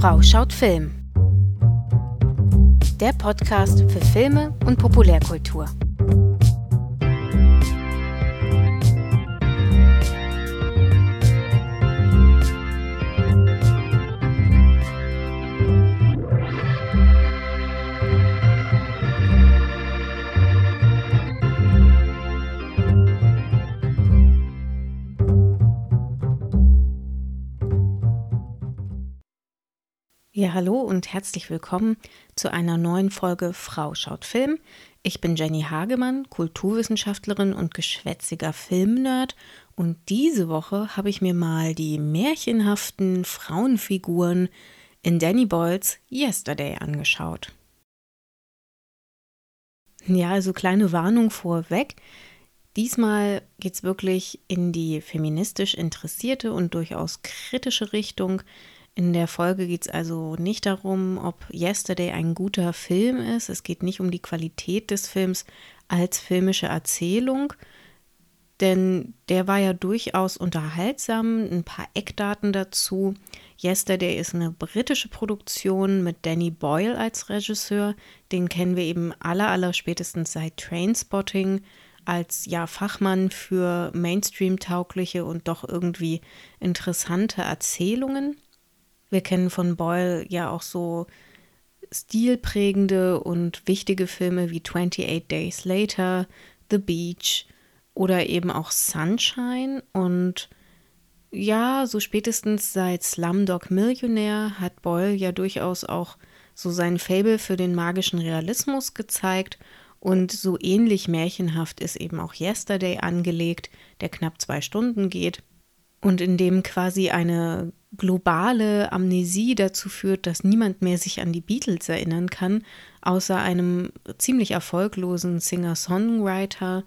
Frau schaut Film. Der Podcast für Filme und Populärkultur. Hallo und herzlich willkommen zu einer neuen Folge Frau schaut Film. Ich bin Jenny Hagemann, Kulturwissenschaftlerin und geschwätziger Filmnerd und diese Woche habe ich mir mal die märchenhaften Frauenfiguren in Danny Boyles Yesterday angeschaut. Ja, also kleine Warnung vorweg. Diesmal geht es wirklich in die feministisch interessierte und durchaus kritische Richtung. In der Folge geht es also nicht darum, ob Yesterday ein guter Film ist. Es geht nicht um die Qualität des Films als filmische Erzählung, denn der war ja durchaus unterhaltsam. Ein paar Eckdaten dazu. Yesterday ist eine britische Produktion mit Danny Boyle als Regisseur. Den kennen wir eben aller, aller spätestens seit Trainspotting als ja Fachmann für Mainstream-taugliche und doch irgendwie interessante Erzählungen. Wir kennen von Boyle ja auch so stilprägende und wichtige Filme wie 28 Days Later, The Beach oder eben auch Sunshine. Und ja, so spätestens seit Slumdog Millionär hat Boyle ja durchaus auch so sein Fable für den magischen Realismus gezeigt. Und so ähnlich märchenhaft ist eben auch Yesterday angelegt, der knapp zwei Stunden geht und in dem quasi eine globale Amnesie dazu führt, dass niemand mehr sich an die Beatles erinnern kann, außer einem ziemlich erfolglosen Singer-Songwriter.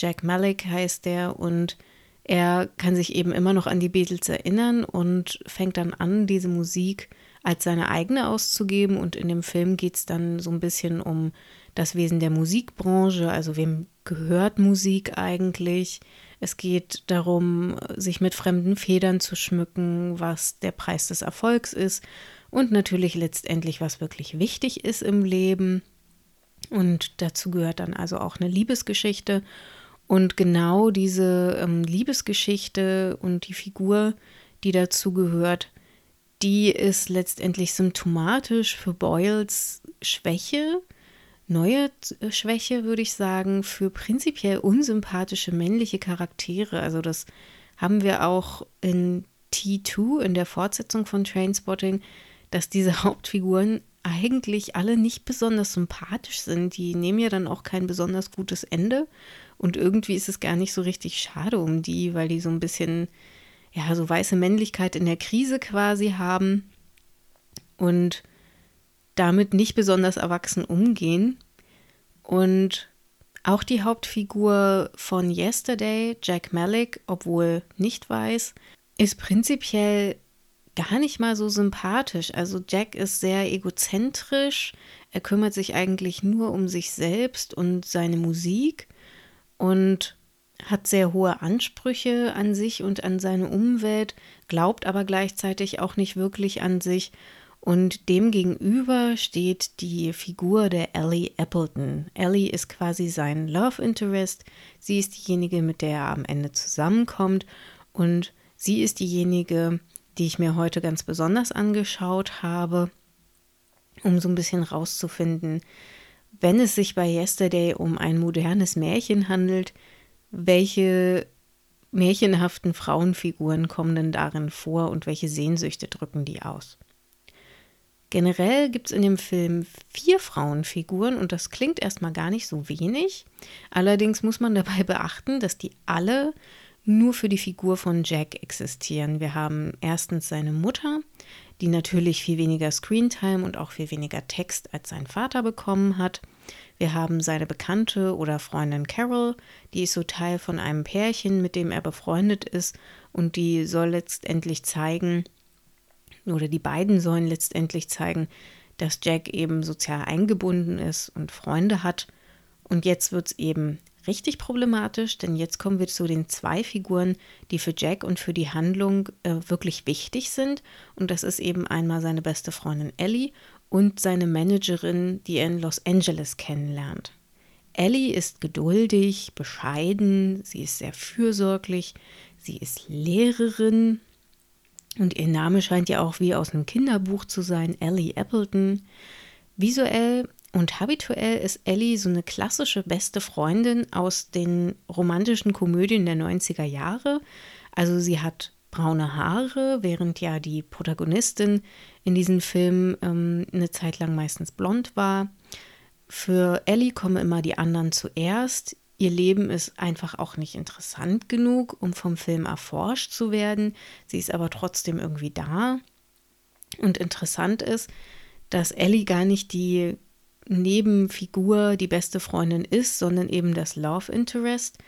Jack Malik heißt der und er kann sich eben immer noch an die Beatles erinnern und fängt dann an, diese Musik als seine eigene auszugeben. Und in dem Film geht es dann so ein bisschen um das Wesen der Musikbranche, also wem gehört Musik eigentlich? Es geht darum, sich mit fremden Federn zu schmücken, was der Preis des Erfolgs ist und natürlich letztendlich, was wirklich wichtig ist im Leben. Und dazu gehört dann also auch eine Liebesgeschichte. Und genau diese ähm, Liebesgeschichte und die Figur, die dazu gehört, die ist letztendlich symptomatisch für Boyles Schwäche neue äh, Schwäche, würde ich sagen, für prinzipiell unsympathische männliche Charaktere. Also das haben wir auch in T2, in der Fortsetzung von Trainspotting, dass diese Hauptfiguren eigentlich alle nicht besonders sympathisch sind. Die nehmen ja dann auch kein besonders gutes Ende. Und irgendwie ist es gar nicht so richtig schade um die, weil die so ein bisschen, ja, so weiße Männlichkeit in der Krise quasi haben. Und damit nicht besonders erwachsen umgehen. Und auch die Hauptfigur von Yesterday, Jack Malik, obwohl nicht weiß, ist prinzipiell gar nicht mal so sympathisch. Also Jack ist sehr egozentrisch, er kümmert sich eigentlich nur um sich selbst und seine Musik und hat sehr hohe Ansprüche an sich und an seine Umwelt, glaubt aber gleichzeitig auch nicht wirklich an sich und demgegenüber steht die Figur der Ellie Appleton. Ellie ist quasi sein Love Interest. Sie ist diejenige, mit der er am Ende zusammenkommt. Und sie ist diejenige, die ich mir heute ganz besonders angeschaut habe, um so ein bisschen rauszufinden, wenn es sich bei Yesterday um ein modernes Märchen handelt, welche märchenhaften Frauenfiguren kommen denn darin vor und welche Sehnsüchte drücken die aus? Generell gibt es in dem Film vier Frauenfiguren und das klingt erstmal gar nicht so wenig. Allerdings muss man dabei beachten, dass die alle nur für die Figur von Jack existieren. Wir haben erstens seine Mutter, die natürlich viel weniger Screentime und auch viel weniger Text als sein Vater bekommen hat. Wir haben seine Bekannte oder Freundin Carol, die ist so Teil von einem Pärchen, mit dem er befreundet ist und die soll letztendlich zeigen, oder die beiden sollen letztendlich zeigen, dass Jack eben sozial eingebunden ist und Freunde hat. Und jetzt wird es eben richtig problematisch, denn jetzt kommen wir zu den zwei Figuren, die für Jack und für die Handlung äh, wirklich wichtig sind. Und das ist eben einmal seine beste Freundin Ellie und seine Managerin, die er in Los Angeles kennenlernt. Ellie ist geduldig, bescheiden, sie ist sehr fürsorglich, sie ist Lehrerin und ihr Name scheint ja auch wie aus einem Kinderbuch zu sein, Ellie Appleton. Visuell und habituell ist Ellie so eine klassische beste Freundin aus den romantischen Komödien der 90er Jahre. Also sie hat braune Haare, während ja die Protagonistin in diesen Filmen ähm, eine Zeit lang meistens blond war. Für Ellie kommen immer die anderen zuerst. Ihr Leben ist einfach auch nicht interessant genug, um vom Film erforscht zu werden. Sie ist aber trotzdem irgendwie da. Und interessant ist, dass Ellie gar nicht die Nebenfigur die beste Freundin ist, sondern eben das Love Interest.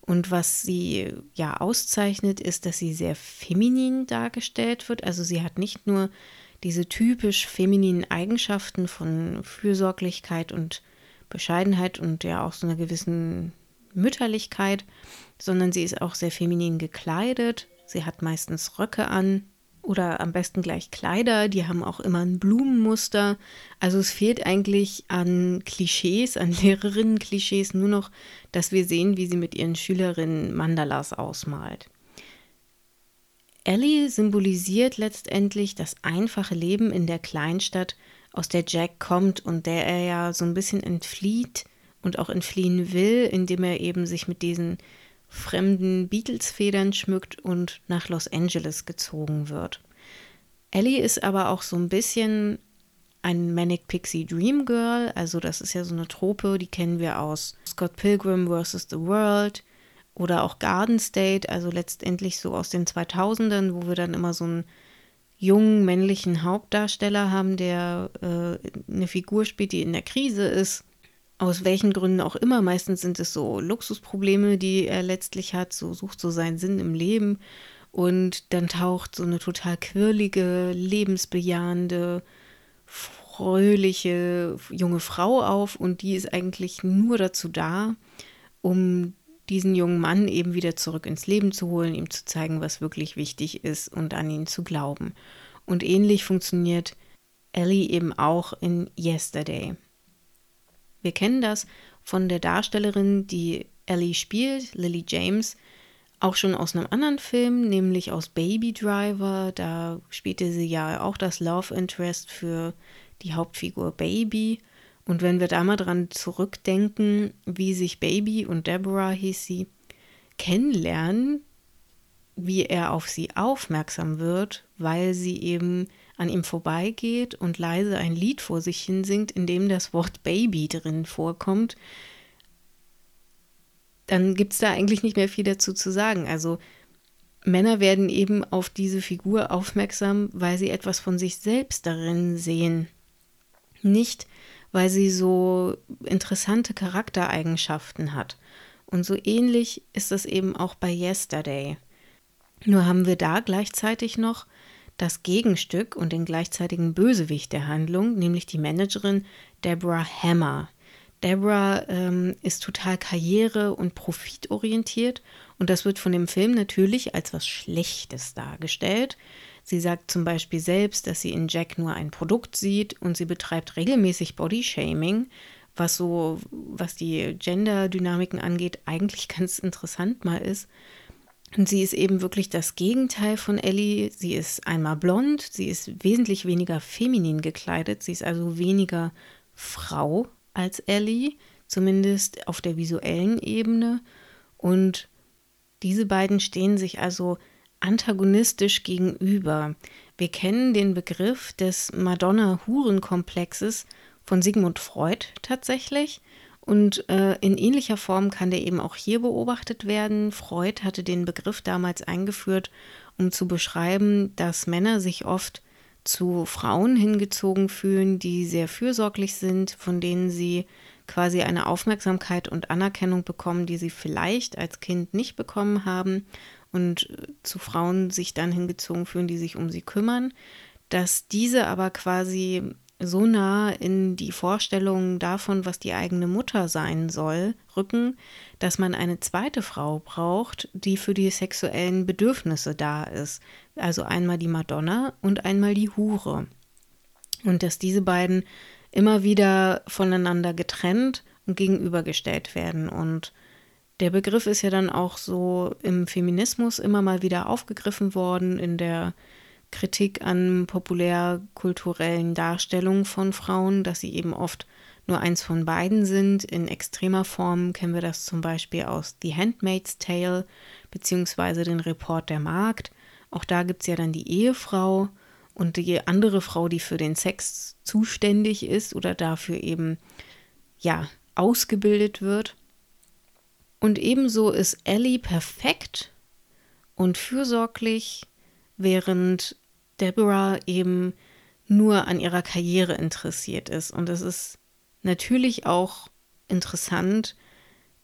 Und was sie ja auszeichnet, ist, dass sie sehr feminin dargestellt wird. Also sie hat nicht nur diese typisch femininen Eigenschaften von Fürsorglichkeit und Bescheidenheit und ja auch so einer gewissen Mütterlichkeit, sondern sie ist auch sehr feminin gekleidet. Sie hat meistens Röcke an, oder am besten gleich Kleider, die haben auch immer ein Blumenmuster. Also es fehlt eigentlich an Klischees, an Lehrerinnen-Klischees, nur noch, dass wir sehen, wie sie mit ihren Schülerinnen Mandalas ausmalt. Ellie symbolisiert letztendlich das einfache Leben in der Kleinstadt, aus der Jack kommt und der er ja so ein bisschen entflieht und auch entfliehen will, indem er eben sich mit diesen fremden Beatles-Federn schmückt und nach Los Angeles gezogen wird. Ellie ist aber auch so ein bisschen ein Manic Pixie Dream Girl, also das ist ja so eine Trope, die kennen wir aus Scott Pilgrim vs. The World oder auch Garden State, also letztendlich so aus den 2000ern, wo wir dann immer so einen jungen männlichen Hauptdarsteller haben, der äh, eine Figur spielt, die in der Krise ist aus welchen Gründen auch immer. Meistens sind es so Luxusprobleme, die er letztlich hat, so sucht so seinen Sinn im Leben. Und dann taucht so eine total quirlige, lebensbejahende, fröhliche junge Frau auf und die ist eigentlich nur dazu da, um diesen jungen Mann eben wieder zurück ins Leben zu holen, ihm zu zeigen, was wirklich wichtig ist und an ihn zu glauben. Und ähnlich funktioniert Ellie eben auch in Yesterday. Wir kennen das von der Darstellerin, die Ellie spielt, Lily James, auch schon aus einem anderen Film, nämlich aus Baby Driver. Da spielte sie ja auch das Love Interest für die Hauptfigur Baby. Und wenn wir da mal dran zurückdenken, wie sich Baby und Deborah hieß sie, kennenlernen, wie er auf sie aufmerksam wird, weil sie eben an ihm vorbeigeht und leise ein Lied vor sich hinsingt, in dem das Wort Baby drin vorkommt, dann gibt es da eigentlich nicht mehr viel dazu zu sagen. Also Männer werden eben auf diese Figur aufmerksam, weil sie etwas von sich selbst darin sehen. Nicht, weil sie so interessante Charaktereigenschaften hat. Und so ähnlich ist es eben auch bei Yesterday. Nur haben wir da gleichzeitig noch das Gegenstück und den gleichzeitigen Bösewicht der Handlung, nämlich die Managerin Deborah Hammer. Deborah ähm, ist total karriere- und profitorientiert und das wird von dem Film natürlich als was Schlechtes dargestellt. Sie sagt zum Beispiel selbst, dass sie in Jack nur ein Produkt sieht und sie betreibt regelmäßig Bodyshaming, was so, was die Gender-Dynamiken angeht, eigentlich ganz interessant mal ist. Und sie ist eben wirklich das Gegenteil von Ellie. Sie ist einmal blond, sie ist wesentlich weniger feminin gekleidet, sie ist also weniger Frau als Ellie, zumindest auf der visuellen Ebene. Und diese beiden stehen sich also antagonistisch gegenüber. Wir kennen den Begriff des Madonna-Huren-Komplexes von Sigmund Freud tatsächlich. Und äh, in ähnlicher Form kann der eben auch hier beobachtet werden. Freud hatte den Begriff damals eingeführt, um zu beschreiben, dass Männer sich oft zu Frauen hingezogen fühlen, die sehr fürsorglich sind, von denen sie quasi eine Aufmerksamkeit und Anerkennung bekommen, die sie vielleicht als Kind nicht bekommen haben und zu Frauen sich dann hingezogen fühlen, die sich um sie kümmern, dass diese aber quasi so nah in die Vorstellung davon, was die eigene Mutter sein soll, rücken, dass man eine zweite Frau braucht, die für die sexuellen Bedürfnisse da ist. Also einmal die Madonna und einmal die Hure. Und dass diese beiden immer wieder voneinander getrennt und gegenübergestellt werden. Und der Begriff ist ja dann auch so im Feminismus immer mal wieder aufgegriffen worden, in der Kritik an populärkulturellen Darstellungen von Frauen, dass sie eben oft nur eins von beiden sind. In extremer Form kennen wir das zum Beispiel aus The Handmaid's Tale beziehungsweise den Report der Magd. Auch da gibt es ja dann die Ehefrau und die andere Frau, die für den Sex zuständig ist oder dafür eben ja ausgebildet wird. Und ebenso ist Ellie perfekt und fürsorglich, während Deborah eben nur an ihrer Karriere interessiert ist. Und es ist natürlich auch interessant,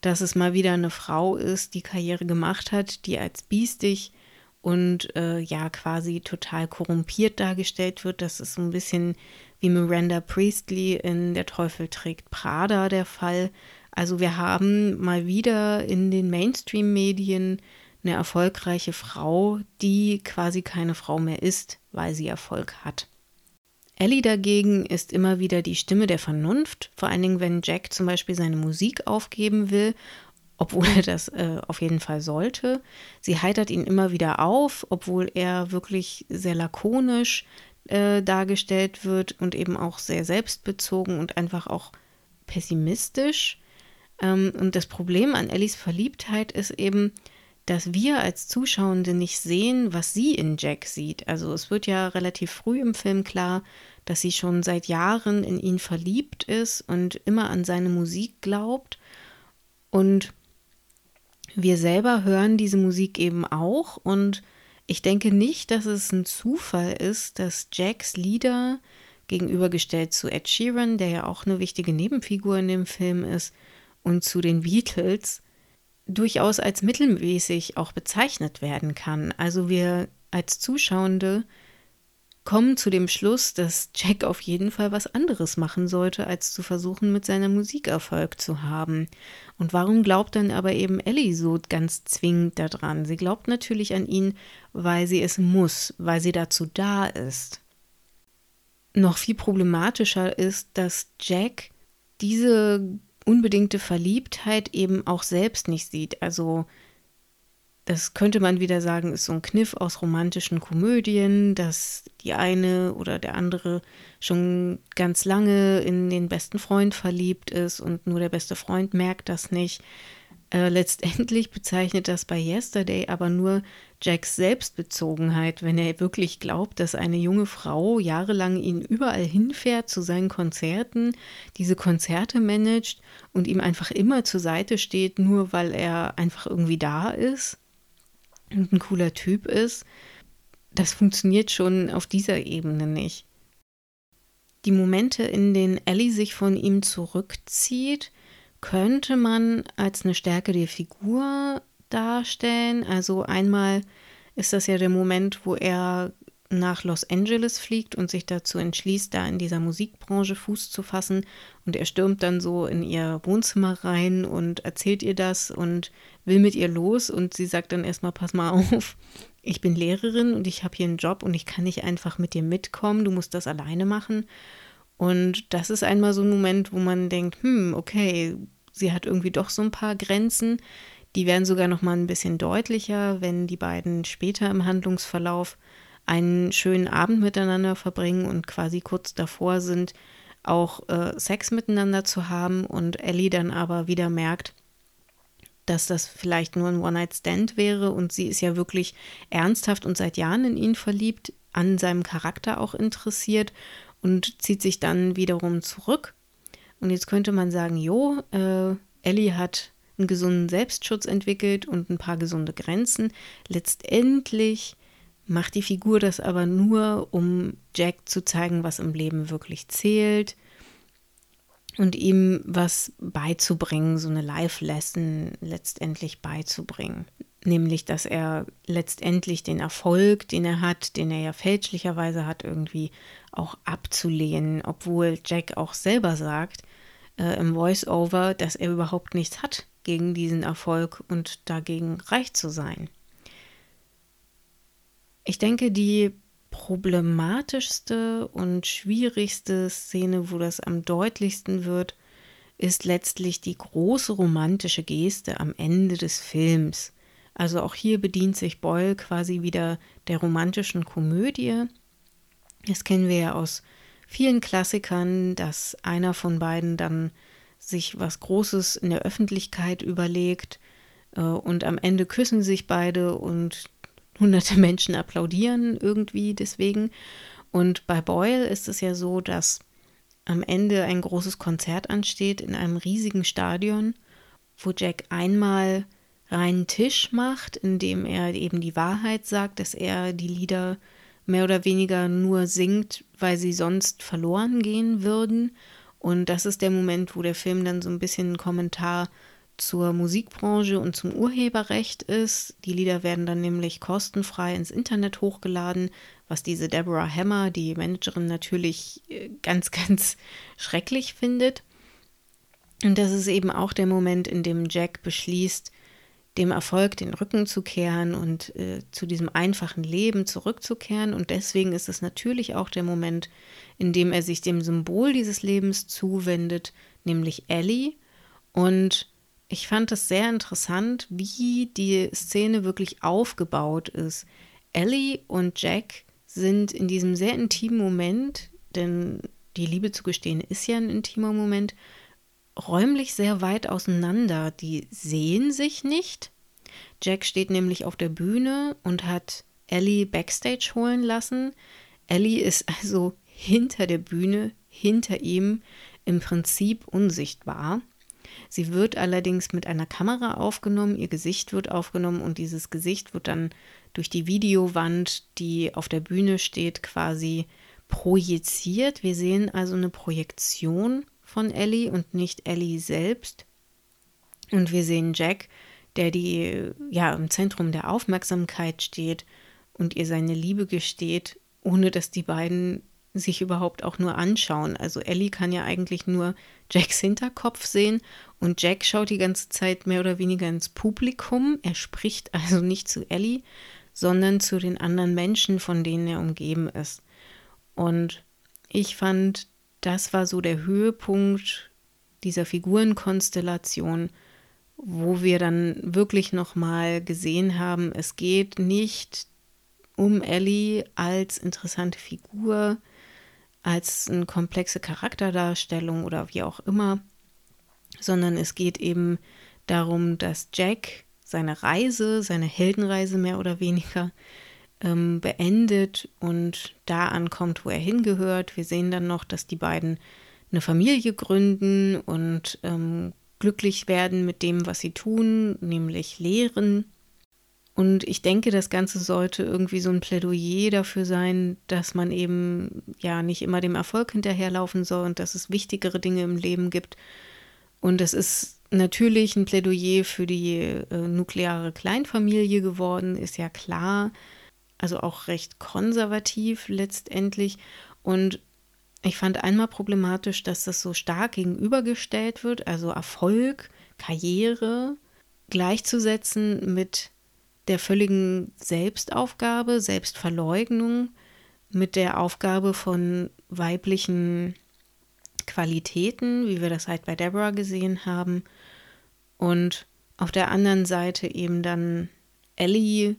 dass es mal wieder eine Frau ist, die Karriere gemacht hat, die als biestig und äh, ja quasi total korrumpiert dargestellt wird. Das ist so ein bisschen wie Miranda Priestley in Der Teufel trägt Prada der Fall. Also wir haben mal wieder in den Mainstream-Medien eine erfolgreiche Frau, die quasi keine Frau mehr ist, weil sie Erfolg hat. Ellie dagegen ist immer wieder die Stimme der Vernunft, vor allen Dingen, wenn Jack zum Beispiel seine Musik aufgeben will, obwohl er das äh, auf jeden Fall sollte. Sie heitert ihn immer wieder auf, obwohl er wirklich sehr lakonisch äh, dargestellt wird und eben auch sehr selbstbezogen und einfach auch pessimistisch. Ähm, und das Problem an Ellies Verliebtheit ist eben, dass wir als Zuschauende nicht sehen, was sie in Jack sieht. Also es wird ja relativ früh im Film klar, dass sie schon seit Jahren in ihn verliebt ist und immer an seine Musik glaubt. Und wir selber hören diese Musik eben auch. Und ich denke nicht, dass es ein Zufall ist, dass Jacks Lieder gegenübergestellt zu Ed Sheeran, der ja auch eine wichtige Nebenfigur in dem Film ist, und zu den Beatles durchaus als mittelmäßig auch bezeichnet werden kann. Also wir als Zuschauende kommen zu dem Schluss, dass Jack auf jeden Fall was anderes machen sollte, als zu versuchen, mit seiner Musik Erfolg zu haben. Und warum glaubt dann aber eben Ellie so ganz zwingend daran? Sie glaubt natürlich an ihn, weil sie es muss, weil sie dazu da ist. Noch viel problematischer ist, dass Jack diese unbedingte Verliebtheit eben auch selbst nicht sieht. Also das könnte man wieder sagen, ist so ein Kniff aus romantischen Komödien, dass die eine oder der andere schon ganz lange in den besten Freund verliebt ist und nur der beste Freund merkt das nicht. Äh, letztendlich bezeichnet das bei Yesterday aber nur Jacks Selbstbezogenheit, wenn er wirklich glaubt, dass eine junge Frau jahrelang ihn überall hinfährt zu seinen Konzerten, diese Konzerte managt und ihm einfach immer zur Seite steht, nur weil er einfach irgendwie da ist und ein cooler Typ ist. Das funktioniert schon auf dieser Ebene nicht. Die Momente, in denen Ellie sich von ihm zurückzieht, könnte man als eine Stärke der Figur darstellen. Also einmal ist das ja der Moment, wo er nach Los Angeles fliegt und sich dazu entschließt, da in dieser Musikbranche Fuß zu fassen. Und er stürmt dann so in ihr Wohnzimmer rein und erzählt ihr das und will mit ihr los. Und sie sagt dann erstmal, pass mal auf, ich bin Lehrerin und ich habe hier einen Job und ich kann nicht einfach mit dir mitkommen, du musst das alleine machen. Und das ist einmal so ein Moment, wo man denkt, hm, okay, sie hat irgendwie doch so ein paar Grenzen. Die werden sogar noch mal ein bisschen deutlicher, wenn die beiden später im Handlungsverlauf einen schönen Abend miteinander verbringen und quasi kurz davor sind, auch äh, Sex miteinander zu haben. Und Ellie dann aber wieder merkt, dass das vielleicht nur ein One-Night-Stand wäre. Und sie ist ja wirklich ernsthaft und seit Jahren in ihn verliebt, an seinem Charakter auch interessiert und zieht sich dann wiederum zurück. Und jetzt könnte man sagen, jo, äh, Ellie hat einen gesunden Selbstschutz entwickelt und ein paar gesunde Grenzen. Letztendlich macht die Figur das aber nur, um Jack zu zeigen, was im Leben wirklich zählt und ihm was beizubringen, so eine Life-Lesson letztendlich beizubringen. Nämlich dass er letztendlich den Erfolg, den er hat, den er ja fälschlicherweise hat, irgendwie auch abzulehnen, obwohl Jack auch selber sagt äh, im Voice-Over, dass er überhaupt nichts hat gegen diesen Erfolg und dagegen reich zu sein. Ich denke, die problematischste und schwierigste Szene, wo das am deutlichsten wird, ist letztlich die große romantische Geste am Ende des Films. Also auch hier bedient sich Boyle quasi wieder der romantischen Komödie. Das kennen wir ja aus vielen Klassikern, dass einer von beiden dann sich was Großes in der Öffentlichkeit überlegt äh, und am Ende küssen sich beide und hunderte Menschen applaudieren irgendwie deswegen. Und bei Boyle ist es ja so, dass am Ende ein großes Konzert ansteht in einem riesigen Stadion, wo Jack einmal reinen Tisch macht, indem er eben die Wahrheit sagt, dass er die Lieder mehr oder weniger nur singt, weil sie sonst verloren gehen würden. Und das ist der Moment, wo der Film dann so ein bisschen ein Kommentar zur Musikbranche und zum Urheberrecht ist. Die Lieder werden dann nämlich kostenfrei ins Internet hochgeladen, was diese Deborah Hammer, die Managerin, natürlich äh, ganz, ganz schrecklich findet. Und das ist eben auch der Moment, in dem Jack beschließt, dem Erfolg den Rücken zu kehren und äh, zu diesem einfachen Leben zurückzukehren. Und deswegen ist es natürlich auch der Moment, in dem er sich dem Symbol dieses Lebens zuwendet, nämlich Ellie. Und ich fand es sehr interessant, wie die Szene wirklich aufgebaut ist. Ellie und Jack sind in diesem sehr intimen Moment, denn die Liebe zu gestehen ist ja ein intimer Moment, räumlich sehr weit auseinander. Die sehen sich nicht. Jack steht nämlich auf der Bühne und hat Ellie backstage holen lassen. Ellie ist also hinter der Bühne, hinter ihm, im Prinzip unsichtbar. Sie wird allerdings mit einer Kamera aufgenommen, ihr Gesicht wird aufgenommen und dieses Gesicht wird dann durch die Videowand, die auf der Bühne steht, quasi projiziert. Wir sehen also eine Projektion von Ellie und nicht Ellie selbst. Und wir sehen Jack, der die ja im Zentrum der Aufmerksamkeit steht und ihr seine Liebe gesteht, ohne dass die beiden sich überhaupt auch nur anschauen. Also Ellie kann ja eigentlich nur Jacks Hinterkopf sehen und Jack schaut die ganze Zeit mehr oder weniger ins Publikum. Er spricht also nicht zu Ellie, sondern zu den anderen Menschen, von denen er umgeben ist. Und ich fand, das war so der Höhepunkt dieser Figurenkonstellation, wo wir dann wirklich nochmal gesehen haben, es geht nicht um Ellie als interessante Figur, als eine komplexe Charakterdarstellung oder wie auch immer, sondern es geht eben darum, dass Jack seine Reise, seine Heldenreise mehr oder weniger ähm, beendet und da ankommt, wo er hingehört. Wir sehen dann noch, dass die beiden eine Familie gründen und ähm, glücklich werden mit dem, was sie tun, nämlich lehren. Und ich denke, das Ganze sollte irgendwie so ein Plädoyer dafür sein, dass man eben ja nicht immer dem Erfolg hinterherlaufen soll und dass es wichtigere Dinge im Leben gibt. Und es ist natürlich ein Plädoyer für die äh, nukleare Kleinfamilie geworden, ist ja klar. Also auch recht konservativ letztendlich. Und ich fand einmal problematisch, dass das so stark gegenübergestellt wird, also Erfolg, Karriere gleichzusetzen mit der völligen Selbstaufgabe, Selbstverleugnung, mit der Aufgabe von weiblichen Qualitäten, wie wir das halt bei Deborah gesehen haben. Und auf der anderen Seite eben dann Ellie,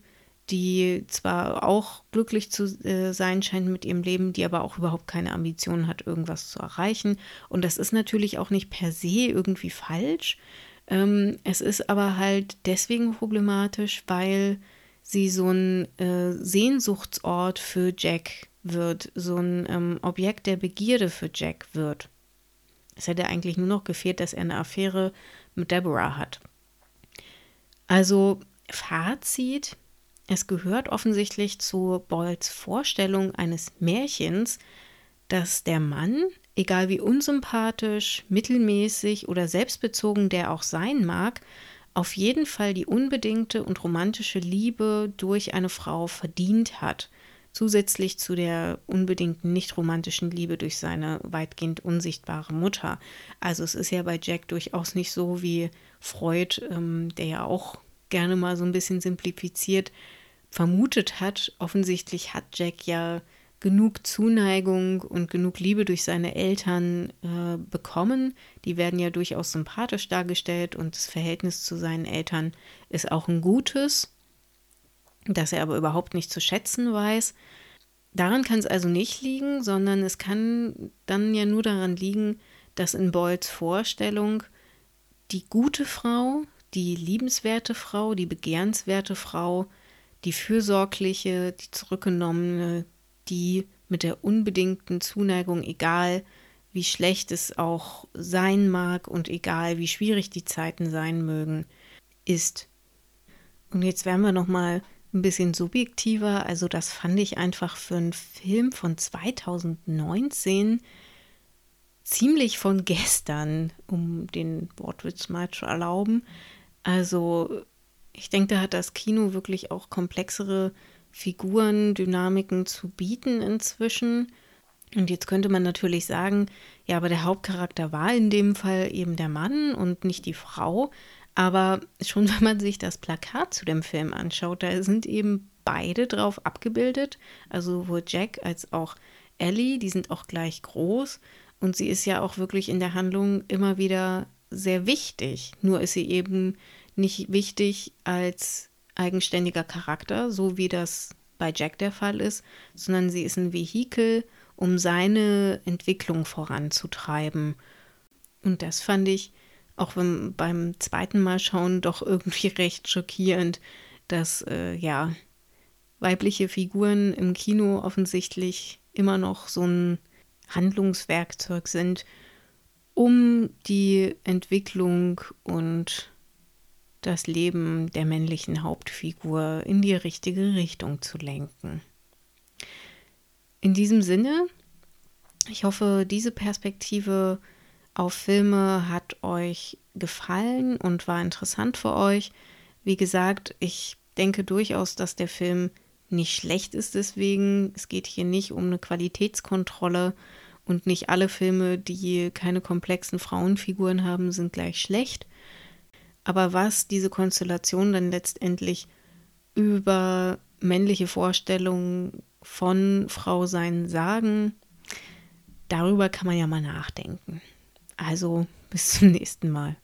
die zwar auch glücklich zu äh, sein scheint mit ihrem Leben, die aber auch überhaupt keine Ambition hat, irgendwas zu erreichen. Und das ist natürlich auch nicht per se irgendwie falsch. Ähm, es ist aber halt deswegen problematisch, weil sie so ein äh, Sehnsuchtsort für Jack wird, so ein ähm, Objekt der Begierde für Jack wird. Es hätte eigentlich nur noch gefehlt, dass er eine Affäre mit Deborah hat. Also Fazit, es gehört offensichtlich zu Boyles Vorstellung eines Märchens, dass der Mann egal wie unsympathisch, mittelmäßig oder selbstbezogen der auch sein mag, auf jeden Fall die unbedingte und romantische Liebe durch eine Frau verdient hat, zusätzlich zu der unbedingten nicht romantischen Liebe durch seine weitgehend unsichtbare Mutter. Also es ist ja bei Jack durchaus nicht so wie Freud, ähm, der ja auch gerne mal so ein bisschen simplifiziert vermutet hat. Offensichtlich hat Jack ja genug Zuneigung und genug Liebe durch seine Eltern äh, bekommen. Die werden ja durchaus sympathisch dargestellt und das Verhältnis zu seinen Eltern ist auch ein gutes, das er aber überhaupt nicht zu schätzen weiß. Daran kann es also nicht liegen, sondern es kann dann ja nur daran liegen, dass in Boyds Vorstellung die gute Frau, die liebenswerte Frau, die begehrenswerte Frau, die fürsorgliche, die zurückgenommene, die mit der unbedingten Zuneigung, egal wie schlecht es auch sein mag und egal wie schwierig die Zeiten sein mögen, ist. Und jetzt werden wir noch mal ein bisschen subjektiver. Also das fand ich einfach für einen Film von 2019 ziemlich von gestern, um den Wortwitz mal zu erlauben. Also ich denke, da hat das Kino wirklich auch komplexere Figuren, Dynamiken zu bieten inzwischen. Und jetzt könnte man natürlich sagen, ja, aber der Hauptcharakter war in dem Fall eben der Mann und nicht die Frau. Aber schon wenn man sich das Plakat zu dem Film anschaut, da sind eben beide drauf abgebildet. Also sowohl Jack als auch Ellie, die sind auch gleich groß. Und sie ist ja auch wirklich in der Handlung immer wieder sehr wichtig. Nur ist sie eben nicht wichtig als eigenständiger Charakter, so wie das bei Jack der Fall ist, sondern sie ist ein Vehikel, um seine Entwicklung voranzutreiben. Und das fand ich auch beim, beim zweiten Mal schauen doch irgendwie recht schockierend, dass äh, ja weibliche Figuren im Kino offensichtlich immer noch so ein Handlungswerkzeug sind, um die Entwicklung und das Leben der männlichen Hauptfigur in die richtige Richtung zu lenken. In diesem Sinne, ich hoffe, diese Perspektive auf Filme hat euch gefallen und war interessant für euch. Wie gesagt, ich denke durchaus, dass der Film nicht schlecht ist deswegen. Es geht hier nicht um eine Qualitätskontrolle und nicht alle Filme, die keine komplexen Frauenfiguren haben, sind gleich schlecht. Aber was diese Konstellation dann letztendlich über männliche Vorstellungen von Frau sein sagen, darüber kann man ja mal nachdenken. Also bis zum nächsten Mal.